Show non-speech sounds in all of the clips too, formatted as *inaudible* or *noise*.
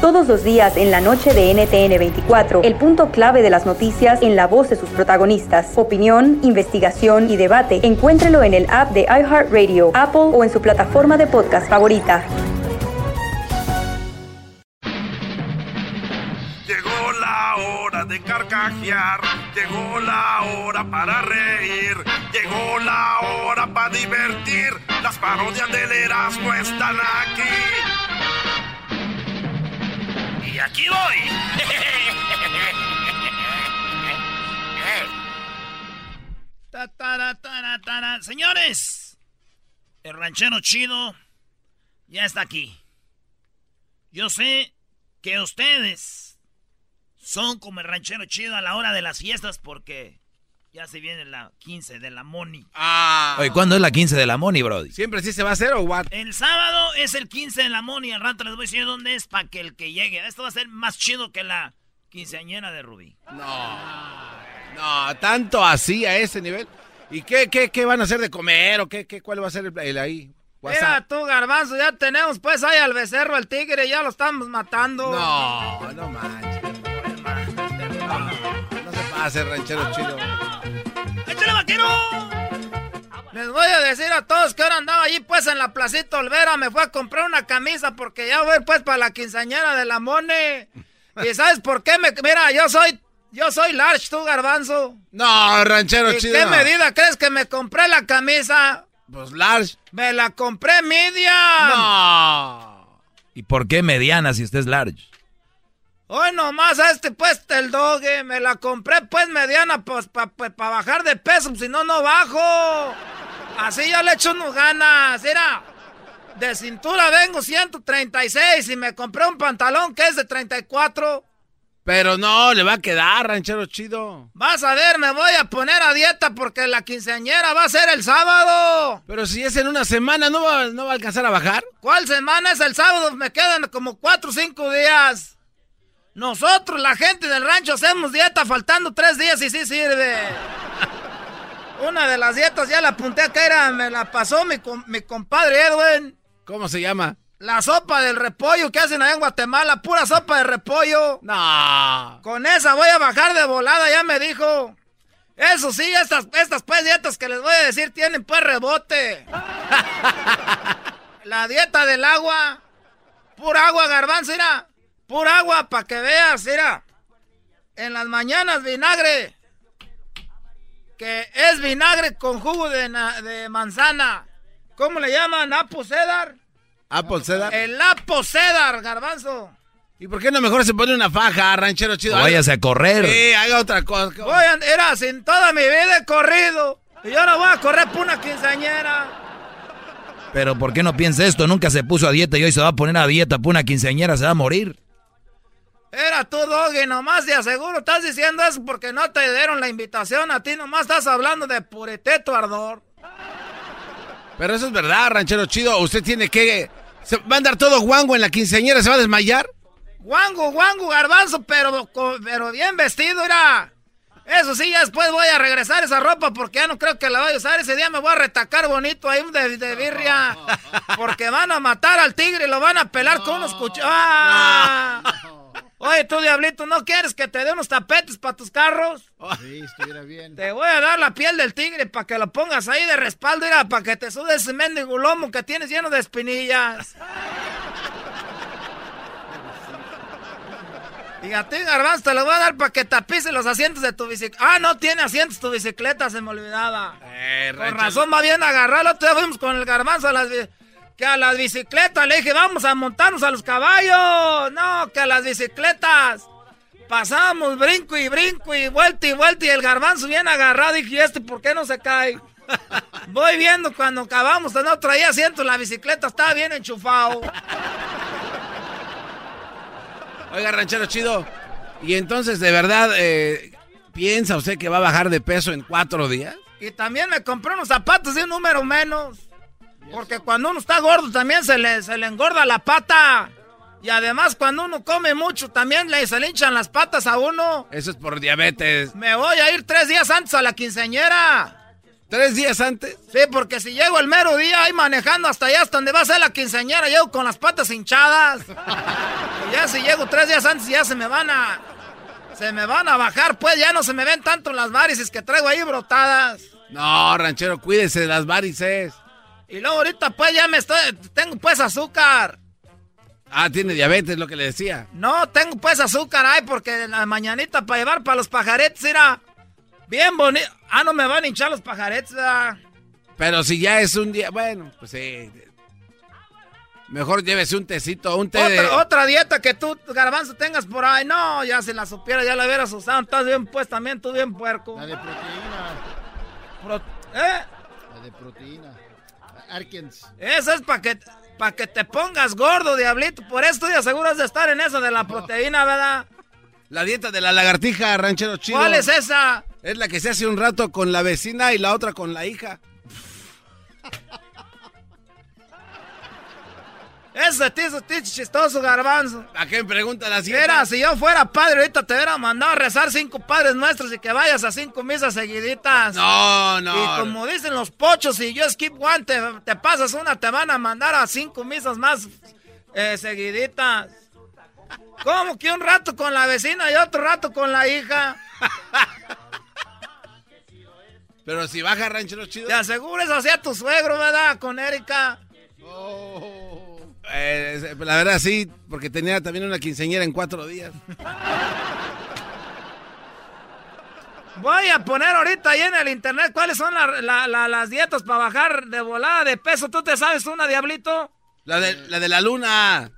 Todos los días en la noche de NTN 24, el punto clave de las noticias en la voz de sus protagonistas. Opinión, investigación y debate. Encuéntrelo en el app de iHeartRadio, Apple o en su plataforma de podcast favorita. Llegó la hora de carcajear, llegó la hora para reír, llegó la hora para divertir. Las parodias del Erasmo están aquí. Aquí voy. Ta, tara, tara. Señores, el ranchero chido ya está aquí. Yo sé que ustedes son como el ranchero chido a la hora de las fiestas porque ya se viene la 15 de la Moni. Ah. Oye, ¿cuándo es la 15 de la Moni, Brody? ¿Siempre sí se va a hacer o what? El sábado es el 15 de la Moni. Al rato les voy a decir dónde es para que el que llegue. Esto va a ser más chido que la quinceañera de Rubí. No. No, tanto así a ese nivel. ¿Y qué, qué, qué van a hacer de comer o qué, qué cuál va a ser el, el ahí? Mira WhatsApp. tú, garbanzo, ya tenemos pues ahí al becerro, al tigre, ya lo estamos matando. No, no manches. No, no se pase, ranchero chido. ¡Échale, vaquero! Les voy a decir a todos que ahora andaba allí pues en la placita Olvera, me fue a comprar una camisa porque ya voy pues para la quinceañera de la Mone. ¿Y sabes por qué me... Mira, yo soy... Yo soy large, tú, garbanzo. No, ranchero ¿Y chido. qué medida crees que me compré la camisa? Pues large. Me la compré medium. No. ¿Y por qué mediana si usted es large? Hoy nomás a este pues el doge, me la compré pues mediana pues para bajar de peso, si no, no bajo. Así ya le echo unos ganas, mira. De cintura vengo 136 y me compré un pantalón que es de 34. Pero no, le va a quedar, ranchero chido. Vas a ver, me voy a poner a dieta porque la quinceañera va a ser el sábado. Pero si es en una semana, ¿no va, no va a alcanzar a bajar? ¿Cuál semana es el sábado? Me quedan como 4 o 5 días. Nosotros, la gente del rancho, hacemos dieta faltando 3 días y sí sirve. Una de las dietas ya la apunté acá, era, me la pasó mi, mi compadre Edwin. ¿Cómo se llama? La sopa del repollo que hacen allá en Guatemala, pura sopa de repollo. No. Con esa voy a bajar de volada, ya me dijo. Eso sí, estas, estas pues dietas que les voy a decir tienen pues rebote. *laughs* La dieta del agua. Pura agua, garbanzo, mira. Pura agua para que veas, mira. En las mañanas vinagre. Que es vinagre con jugo de, na- de manzana. ¿Cómo le llaman? ¿Apo cedar? Apple Cedar. El apo cedar, garbanzo. ¿Y por qué no mejor se pone una faja, ranchero chido? O váyase a correr. Sí, haga otra cosa. Voy a, era sin toda mi vida he corrido. Y yo no voy a correr por una quinceañera. Pero ¿por qué no piensa esto? Nunca se puso a dieta y hoy se va a poner a dieta por una quinceañera, se va a morir. Era tú, Doggy, nomás de aseguro estás diciendo eso porque no te dieron la invitación a ti, nomás estás hablando de pureteto ardor. Pero eso es verdad, ranchero chido. Usted tiene que... ¿Se va a andar todo guango en la quinceañera? ¿Se va a desmayar? Guango, guango, garbanzo, pero, pero bien vestido, era. Eso sí, ya después voy a regresar esa ropa porque ya no creo que la vaya a usar. Ese día me voy a retacar bonito ahí de, de birria. *laughs* Porque van a matar al tigre y lo van a pelar con unos cuchillos. ¡Ah! Oye, tú, diablito, ¿no quieres que te dé unos tapetes para tus carros? Sí, estuviera bien. Te voy a dar la piel del tigre para que lo pongas ahí de respaldo, mira, para que te sude ese mendigo lomo que tienes lleno de espinillas. Y a ti, garbanzo, te lo voy a dar para que tapices los asientos de tu bicicleta. Ah, no tiene asientos tu bicicleta, se me olvidaba. Eh, Con razón, va bien agarrarlo. Día fuimos con el garbanzo a las, que a las bicicletas. Le dije, vamos a montarnos a los caballos. No, que a las bicicletas. Pasamos brinco y brinco y vuelta y vuelta. Y el garbanzo bien agarrado. Dije, ¿y este por qué no se cae? *laughs* Voy viendo cuando acabamos, no traía asiento en la bicicleta, estaba bien enchufado. Oiga, ranchero chido. Y entonces, de verdad, eh, ¿piensa usted que va a bajar de peso en cuatro días? Y también me compré unos zapatos de un número menos. Porque cuando uno está gordo también se le, se le engorda la pata. Y además cuando uno come mucho también le, se le hinchan las patas a uno. Eso es por diabetes. Me voy a ir tres días antes a la quinceañera. ¿Tres días antes? Sí, porque si llego el mero día ahí manejando hasta allá, hasta donde va a ser la quinceañera, llego con las patas hinchadas. y ya si llego tres días antes ya se me van a... Se me van a bajar, pues ya no se me ven tanto las varices que traigo ahí brotadas. No, ranchero, cuídese de las varices. Y luego ahorita pues ya me estoy... Tengo pues azúcar. Ah, tiene diabetes, lo que le decía. No, tengo pues azúcar, ay, porque en la mañanita para llevar para los pajaretes era bien bonito. Ah, no me van a hinchar los pajaretes, ¿verdad? Pero si ya es un día, bueno, pues sí. Mejor llévese un tecito, un té otra, de... otra dieta que tú, garbanzo, tengas por ahí. No, ya si la supiera, ya la hubieras usado. Estás bien pues también, tú bien puerco. La de proteína. Pro- ¿Eh? La de proteína. Arkens. Eso es para que, pa' que te pongas gordo, diablito. Por eso te aseguras de estar en eso de la proteína, ¿verdad? La dieta de la lagartija, ranchero chido. ¿Cuál es esa? Es la que se hace un rato con la vecina y la otra con la hija. Ese tizo, tizo chistoso, garbanzo. ¿A qué me pregunta la Si era, si yo fuera padre, ahorita te hubiera mandado a rezar cinco padres nuestros y que vayas a cinco misas seguiditas. No, no. Y como dicen los pochos, si yo skip one, te, te pasas una, te van a mandar a cinco misas más eh, seguiditas. ¿Cómo que un rato con la vecina y otro rato con la hija? *laughs* Pero si baja ranchero chido. Te asegures hacia tu suegro, ¿verdad? Con Erika. Eh, la verdad sí, porque tenía también una quinceñera en cuatro días. Voy a poner ahorita ahí en el internet cuáles son la- la- la- las dietas para bajar de volada de peso. ¿Tú te sabes una, Diablito? La de la, de la luna.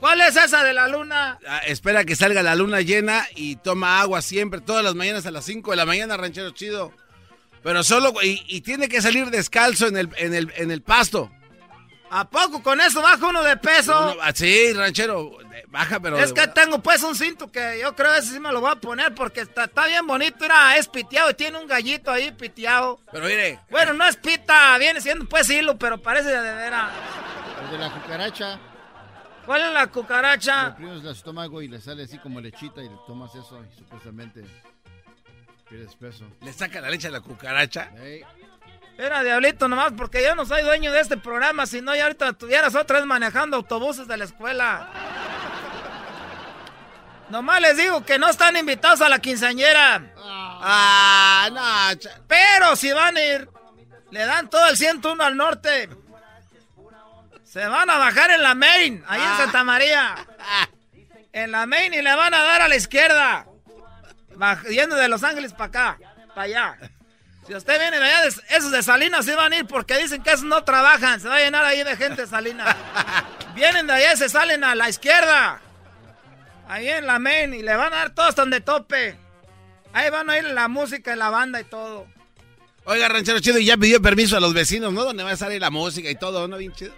¿Cuál es esa de la luna? Ah, espera que salga la luna llena y toma agua siempre, todas las mañanas a las 5 de la mañana, ranchero chido. Pero solo, y, y tiene que salir descalzo en el, en el, en el pasto. ¿A poco con eso baja uno de peso? Uno- sí, ranchero, baja, pero... Es que tengo pues un cinto que yo creo ese sí me lo voy a poner porque está, está bien bonito, era, es piteado y tiene un gallito ahí piteado. Pero mire, Bueno, no es pita, viene siendo pues hilo, pero parece de veras. El de la cucaracha. ¿Cuál es la cucaracha? Le oprimes el estómago y le sale así como lechita y le tomas eso y supuestamente pierdes peso. le saca la leche a la cucaracha. Ey, Era diablito nomás porque yo no soy dueño de este programa, si no ya ahorita estuvieras otra vez manejando autobuses de la escuela. Nomás les digo que no están invitados a la quinceañera. Ah, no, Pero si van a ir, le dan todo el 101 al norte. Se van a bajar en la main, ahí en Santa María. *laughs* En la main y le van a dar a la izquierda. Yendo de Los Ángeles para acá, para allá. Si usted viene de allá, de- esos de Salinas sí van a ir porque dicen que esos no trabajan. Se va a llenar ahí de gente de Salinas. *laughs* Vienen de allá y se salen a la izquierda. Ahí en la main y le van a dar todo hasta donde tope. Ahí van a ir la música y la banda y todo. Oiga, ranchero chido, y ya pidió permiso a los vecinos, ¿no? Donde va a salir la música y todo, ¿no? Bien chido.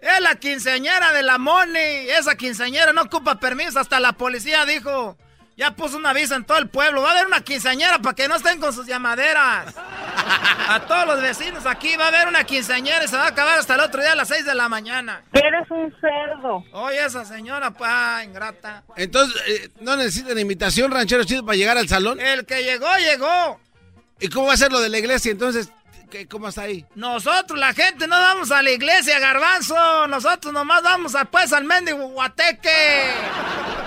Es la quinceañera de la Moni. Esa quinceañera no ocupa permiso. Hasta la policía dijo. Ya puso un aviso en todo el pueblo. Va a haber una quinceañera para que no estén con sus llamaderas. A todos los vecinos aquí va a haber una quinceañera y se va a acabar hasta el otro día a las 6 de la mañana. Eres un cerdo. Oye, esa señora, pues, ah, ingrata. Entonces, eh, ¿no necesitan invitación, ranchero chido, para llegar al salón? El que llegó, llegó. ¿Y cómo va a ser lo de la iglesia? Entonces, ¿qué, ¿cómo está ahí? Nosotros, la gente, no vamos a la iglesia, garbanzo. Nosotros nomás vamos a, pues al mendigo guateque.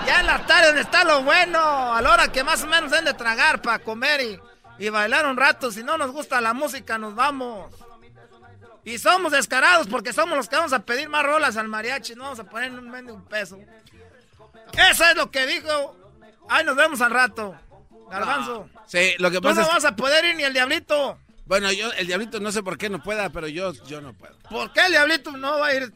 Ya en la tarde donde está lo bueno. A la hora que más o menos den de tragar para comer y, y bailar un rato. Si no nos gusta la música, nos vamos. Y somos descarados porque somos los que vamos a pedir más rolas al mariachi. No vamos a poner un mendigo peso. Eso es lo que dijo. Ay, nos vemos al rato. Garbanzo. Sí, lo que Tú pasa no es... vas a poder ir ni el diablito. Bueno, yo, el diablito no sé por qué no pueda, pero yo, yo no puedo. ¿Por qué el diablito no va a ir?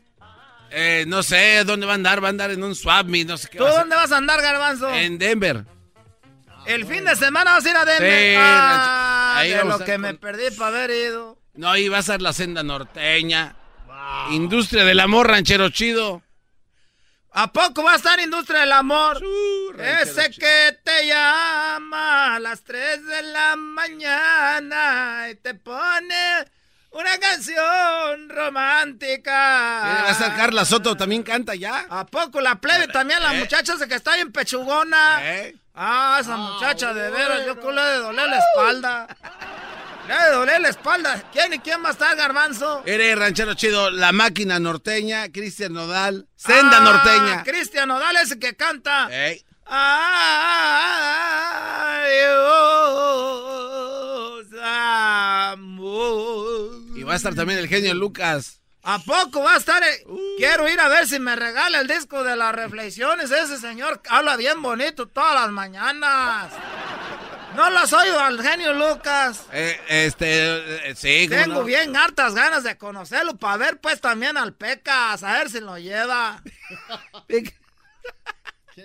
Eh, no sé dónde va a andar, va a andar en un swap meet, no sé qué ¿Tú va a hacer. dónde vas a andar, garbanzo? En Denver. El fin de semana vas a ir a Denver. Sí, ah, ahí de lo que me perdí para haber ido. No, ahí va a ser la senda norteña. Industria del amor, ranchero chido. ¿A poco va a estar Industria del Amor? Ese que te llama a las 3 de la mañana y te pone una canción romántica. Va a estar Carla Soto, también canta ya. ¿A poco la plebe también, la ¿Eh? muchacha esa que está bien pechugona? ¿Eh? Ah, esa muchacha de veras, yo ha de doler la espalda. Le ha de doler la espalda. ¿Quién y quién va a estar, Garbanzo? Eres ranchero chido, la máquina norteña, Cristian Nodal, Senda Ah, norteña. Cristian Nodal ese que canta. Ey. Ay, oh. Y va a estar también el genio Lucas. ¿A poco va a estar? eh? Quiero ir a ver si me regala el disco de las reflexiones. Ese señor habla bien bonito todas las mañanas. ¿No lo has oído al genio Lucas? Eh, este, eh, sí, ¿cómo Tengo no? bien hartas ganas de conocerlo para ver pues también al Pecas, a ver si lo lleva. *laughs*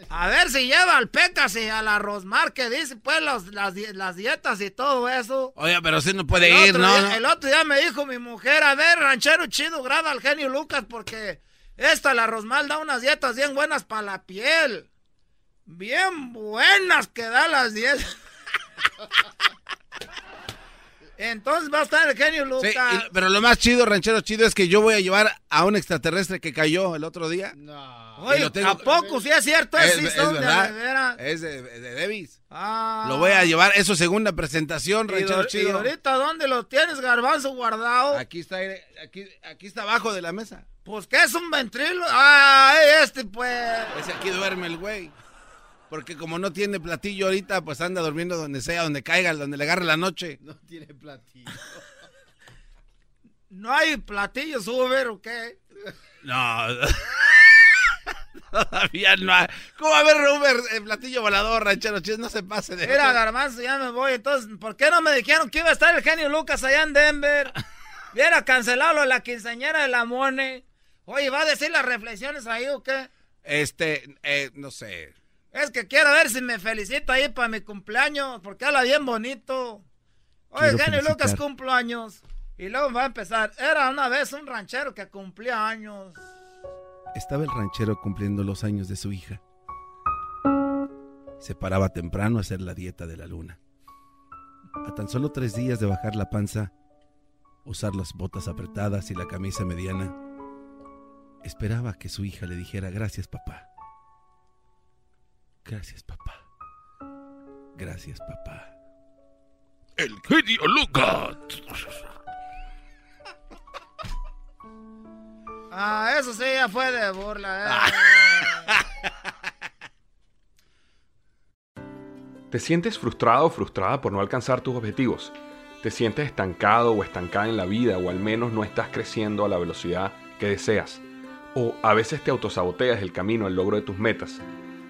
A ver si lleva al Pecas y a la Rosmar que dice pues los- las, las dietas y todo eso. Oye, pero sí no puede el ir, otro ¿no? día- no. El otro día me dijo mi mujer, a ver, ranchero chido, graba al genio Lucas porque esta, la Rosmar, da unas dietas bien buenas para la piel. Bien buenas que da las dietas. Entonces va a estar el genio Sí, Lucas. y- pero lo más chido, ranchero chido, es que yo voy a llevar a un extraterrestre que cayó el otro día. No. Oye, tengo- ¿a poco sí es cierto? Es, Es, es son de verdad. veras. Es de, de Davis. Ah. Lo voy a llevar, es su segunda presentación, ¿Y, ranchero do- y chido. ahorita dónde lo tienes, garbanzo, guardado? Aquí está, aquí, aquí está abajo de la mesa. Pues que es un ventrilo. Ah, este pues. Ese aquí duerme el güey. Porque como no tiene platillo ahorita, pues anda durmiendo donde sea, donde caiga, donde le agarre la noche. *laughs* No tiene platillo. ¿No hay platillos Uber o qué? No. *laughs* Todavía no hay. ¿Cómo va a haber Uber el platillo volador, ranchero? No se pase de. Mira, garbanzo, ya me voy. Entonces, ¿por qué no me dijeron que iba a estar el genio Lucas allá en Denver? *laughs* Hubiera cancelado lo de la quinceañera de la Mone. Oye, ¿va a decir las reflexiones ahí o qué? Este, eh, no sé. Es que quiero ver si me felicita ahí para mi cumpleaños, porque habla bien bonito. Oye, genio. Lucas cumple años. Y luego va a empezar. Era una vez un ranchero que cumplía años. Estaba el ranchero cumpliendo los años de su hija. Se paraba temprano a hacer la dieta de la luna. A tan solo tres días de bajar la panza, usar las botas apretadas y la camisa mediana, esperaba que su hija le dijera gracias papá. Gracias papá. Gracias papá. El genio Lucas. Ah, eso sí, ya fue de burla. eh. *laughs* ¿Te sientes frustrado o frustrada por no alcanzar tus objetivos? ¿Te sientes estancado o estancada en la vida o al menos no estás creciendo a la velocidad que deseas? ¿O a veces te autosaboteas el camino al logro de tus metas?